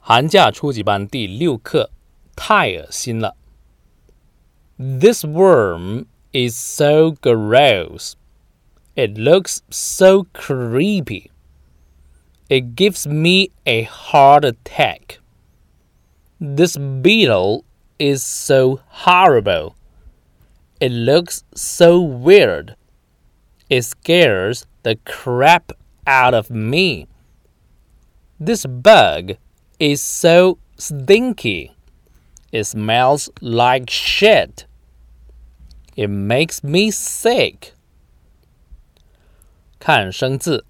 寒假初级班第六课，太恶心了。This worm is so gross. It looks so creepy. It gives me a heart attack. This beetle is so horrible. It looks so weird. It scares the crap out of me. This bug is so stinky. It smells like shit. It makes me sick. 看生字，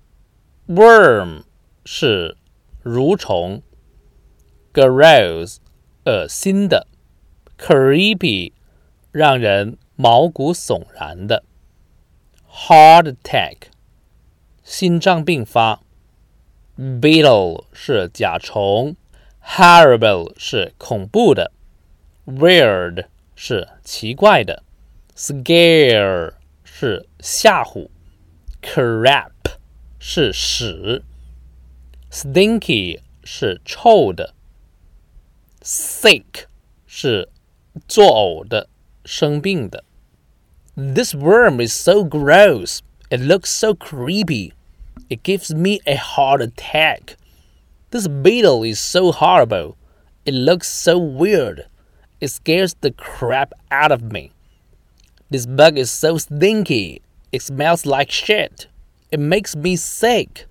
worm 是蠕虫，gross 恶心的，creepy 让人毛骨悚然的，heart attack 心脏病发，beetle 是甲虫 ，horrible 是恐怖的，weird 是奇怪的，scare 是吓唬，crap 是屎，stinky 是臭的，sick 是作呕的、生病的。This worm is so gross. It looks so creepy. It gives me a heart attack. This beetle is so horrible. It looks so weird. It scares the crap out of me. This bug is so stinky. It smells like shit. It makes me sick.